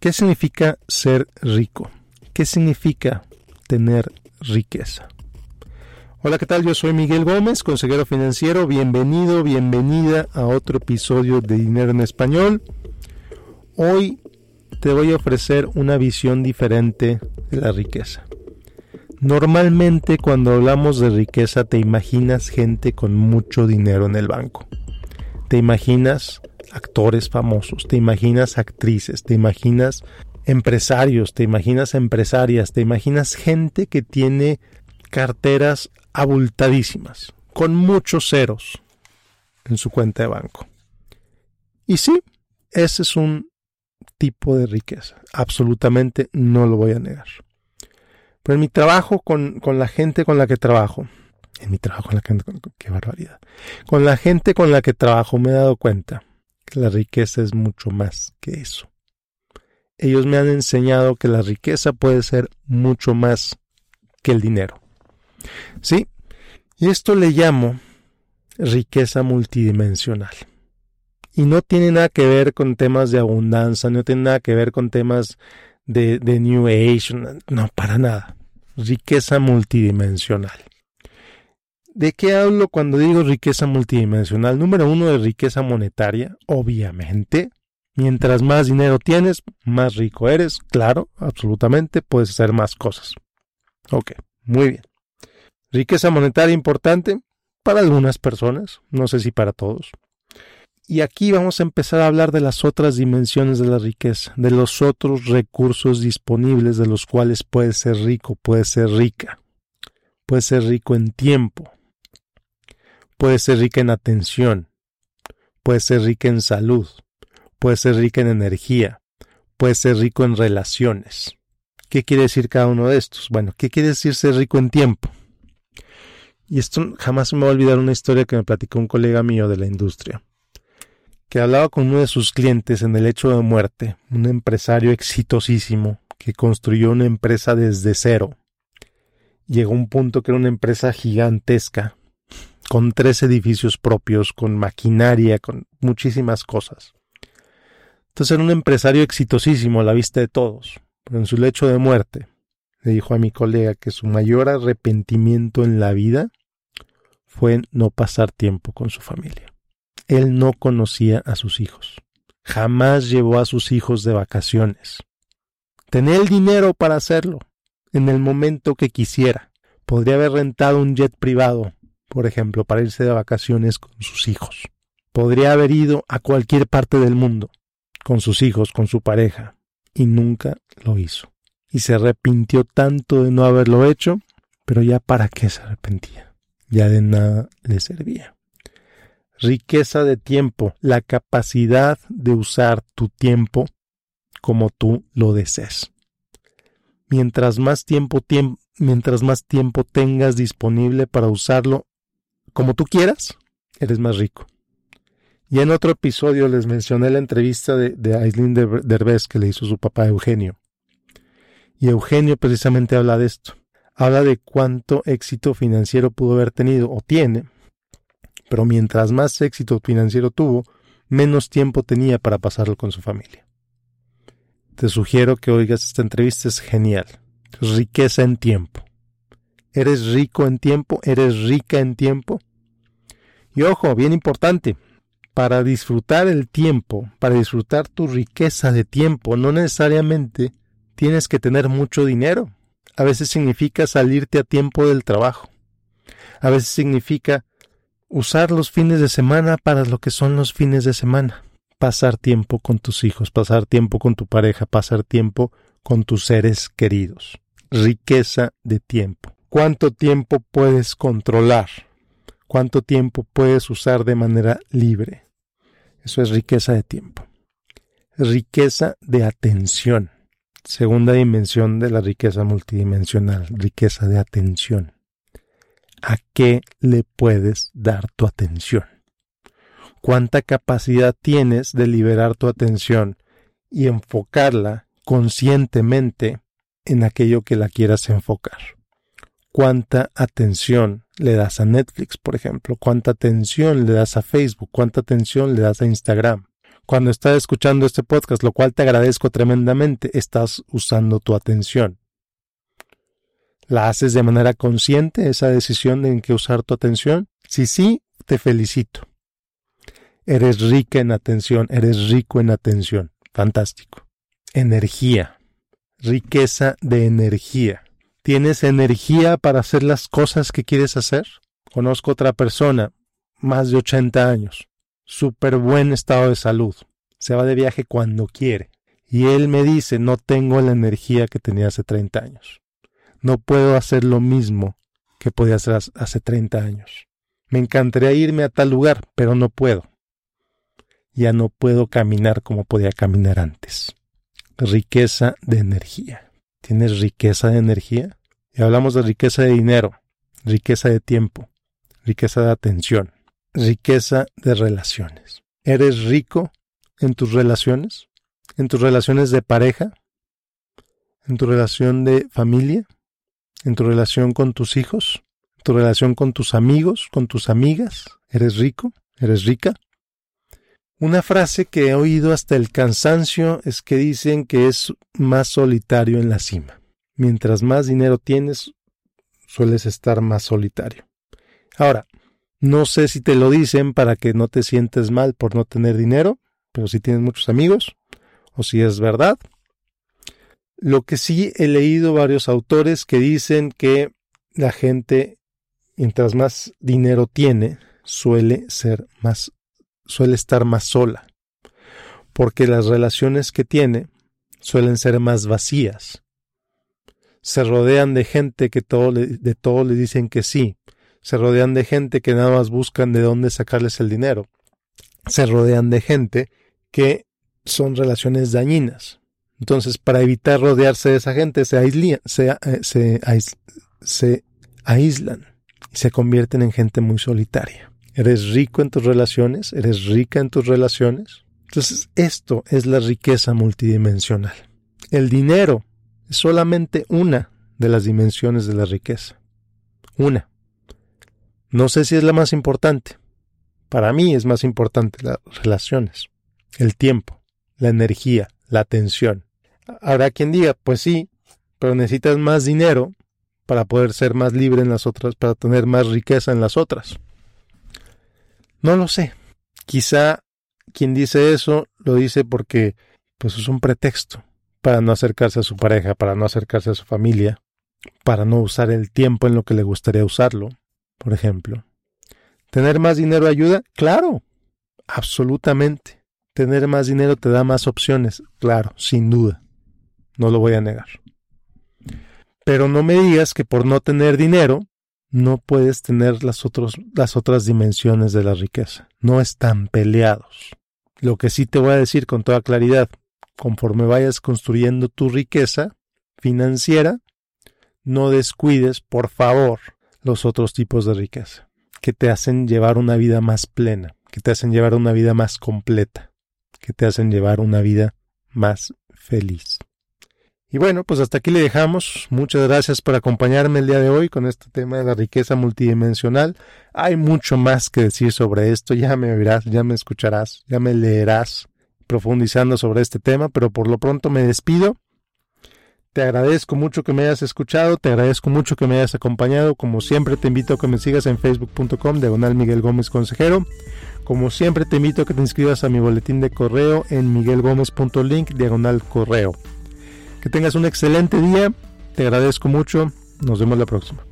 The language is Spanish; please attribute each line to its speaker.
Speaker 1: ¿Qué significa ser rico? ¿Qué significa tener riqueza? Hola, ¿qué tal? Yo soy Miguel Gómez, consejero financiero. Bienvenido, bienvenida a otro episodio de Dinero en Español. Hoy te voy a ofrecer una visión diferente de la riqueza. Normalmente cuando hablamos de riqueza te imaginas gente con mucho dinero en el banco. Te imaginas actores famosos, te imaginas actrices, te imaginas empresarios, te imaginas empresarias, te imaginas gente que tiene carteras abultadísimas, con muchos ceros en su cuenta de banco. Y sí, ese es un tipo de riqueza, absolutamente no lo voy a negar. Pero en mi trabajo con, con la gente con la que trabajo, en mi trabajo con la gente, qué barbaridad, con la gente con la que trabajo me he dado cuenta la riqueza es mucho más que eso. Ellos me han enseñado que la riqueza puede ser mucho más que el dinero. ¿Sí? Y esto le llamo riqueza multidimensional. Y no tiene nada que ver con temas de abundancia, no tiene nada que ver con temas de, de New Age, no, para nada. Riqueza multidimensional. ¿De qué hablo cuando digo riqueza multidimensional? Número uno de riqueza monetaria, obviamente. Mientras más dinero tienes, más rico eres. Claro, absolutamente, puedes hacer más cosas. Ok, muy bien. Riqueza monetaria importante para algunas personas, no sé si para todos. Y aquí vamos a empezar a hablar de las otras dimensiones de la riqueza, de los otros recursos disponibles de los cuales puedes ser rico, puedes ser rica. Puedes ser rico en tiempo, Puede ser rica en atención, puede ser rica en salud, puede ser rica en energía, puede ser rico en relaciones. ¿Qué quiere decir cada uno de estos? Bueno, ¿qué quiere decir ser rico en tiempo? Y esto jamás me va a olvidar una historia que me platicó un colega mío de la industria, que hablaba con uno de sus clientes en el hecho de muerte, un empresario exitosísimo que construyó una empresa desde cero. Llegó a un punto que era una empresa gigantesca, con tres edificios propios, con maquinaria, con muchísimas cosas. Entonces era un empresario exitosísimo a la vista de todos, pero en su lecho de muerte le dijo a mi colega que su mayor arrepentimiento en la vida fue no pasar tiempo con su familia. Él no conocía a sus hijos. Jamás llevó a sus hijos de vacaciones. Tenía el dinero para hacerlo, en el momento que quisiera. Podría haber rentado un jet privado, por ejemplo, para irse de vacaciones con sus hijos. Podría haber ido a cualquier parte del mundo, con sus hijos, con su pareja, y nunca lo hizo. Y se arrepintió tanto de no haberlo hecho, pero ya para qué se arrepentía. Ya de nada le servía. Riqueza de tiempo, la capacidad de usar tu tiempo como tú lo desees. Mientras más tiempo, mientras más tiempo tengas disponible para usarlo como tú quieras, eres más rico. Y en otro episodio les mencioné la entrevista de, de Aislinn Derbez que le hizo su papá Eugenio. Y Eugenio precisamente habla de esto. Habla de cuánto éxito financiero pudo haber tenido o tiene, pero mientras más éxito financiero tuvo, menos tiempo tenía para pasarlo con su familia. Te sugiero que oigas esta entrevista, es genial. Riqueza en tiempo. ¿Eres rico en tiempo? ¿Eres rica en tiempo? Y ojo, bien importante, para disfrutar el tiempo, para disfrutar tu riqueza de tiempo, no necesariamente tienes que tener mucho dinero. A veces significa salirte a tiempo del trabajo. A veces significa usar los fines de semana para lo que son los fines de semana. Pasar tiempo con tus hijos, pasar tiempo con tu pareja, pasar tiempo con tus seres queridos. Riqueza de tiempo cuánto tiempo puedes controlar, cuánto tiempo puedes usar de manera libre. Eso es riqueza de tiempo. Riqueza de atención. Segunda dimensión de la riqueza multidimensional, riqueza de atención. ¿A qué le puedes dar tu atención? ¿Cuánta capacidad tienes de liberar tu atención y enfocarla conscientemente en aquello que la quieras enfocar? Cuánta atención le das a Netflix, por ejemplo, cuánta atención le das a Facebook, cuánta atención le das a Instagram, Cuando estás escuchando este podcast, lo cual te agradezco tremendamente, estás usando tu atención. ¿La haces de manera consciente esa decisión en que usar tu atención? Si sí, te felicito. Eres rica en atención, eres rico en atención. Fantástico. Energía. Riqueza de energía. ¿Tienes energía para hacer las cosas que quieres hacer? Conozco otra persona, más de 80 años, súper buen estado de salud, se va de viaje cuando quiere. Y él me dice, no tengo la energía que tenía hace 30 años. No puedo hacer lo mismo que podía hacer hace 30 años. Me encantaría irme a tal lugar, pero no puedo. Ya no puedo caminar como podía caminar antes. Riqueza de energía. ¿Tienes riqueza de energía? Y hablamos de riqueza de dinero, riqueza de tiempo, riqueza de atención, riqueza de relaciones. ¿Eres rico en tus relaciones? ¿En tus relaciones de pareja? ¿En tu relación de familia? ¿En tu relación con tus hijos? ¿En tu relación con tus amigos? ¿Con tus amigas? ¿Eres rico? ¿Eres rica? Una frase que he oído hasta el cansancio es que dicen que es más solitario en la cima. Mientras más dinero tienes, sueles estar más solitario. Ahora, no sé si te lo dicen para que no te sientes mal por no tener dinero, pero si tienes muchos amigos, o si es verdad. Lo que sí he leído varios autores que dicen que la gente, mientras más dinero tiene, suele ser más, suele estar más sola, porque las relaciones que tiene suelen ser más vacías. Se rodean de gente que todo de todo le dicen que sí, se rodean de gente que nada más buscan de dónde sacarles el dinero. Se rodean de gente que son relaciones dañinas. Entonces, para evitar rodearse de esa gente, se, aislan, se, eh, se, se aíslan y se convierten en gente muy solitaria. ¿Eres rico en tus relaciones? ¿Eres rica en tus relaciones? Entonces, esto es la riqueza multidimensional. El dinero es solamente una de las dimensiones de la riqueza. Una. No sé si es la más importante. Para mí es más importante las relaciones, el tiempo, la energía, la atención. Habrá quien diga, pues sí, pero necesitas más dinero para poder ser más libre en las otras, para tener más riqueza en las otras. No lo sé. Quizá quien dice eso lo dice porque pues es un pretexto para no acercarse a su pareja, para no acercarse a su familia, para no usar el tiempo en lo que le gustaría usarlo, por ejemplo. ¿Tener más dinero ayuda? Claro, absolutamente. Tener más dinero te da más opciones, claro, sin duda. No lo voy a negar. Pero no me digas que por no tener dinero no puedes tener las, las otras dimensiones de la riqueza. No están peleados. Lo que sí te voy a decir con toda claridad, conforme vayas construyendo tu riqueza financiera, no descuides, por favor, los otros tipos de riqueza, que te hacen llevar una vida más plena, que te hacen llevar una vida más completa, que te hacen llevar una vida más feliz. Y bueno, pues hasta aquí le dejamos. Muchas gracias por acompañarme el día de hoy con este tema de la riqueza multidimensional. Hay mucho más que decir sobre esto. Ya me oirás, ya me escucharás, ya me leerás profundizando sobre este tema, pero por lo pronto me despido. Te agradezco mucho que me hayas escuchado, te agradezco mucho que me hayas acompañado. Como siempre te invito a que me sigas en facebook.com diagonal Miguel Gómez Consejero. Como siempre te invito a que te inscribas a mi boletín de correo en miguelgomez.link diagonal correo. Que tengas un excelente día, te agradezco mucho, nos vemos la próxima.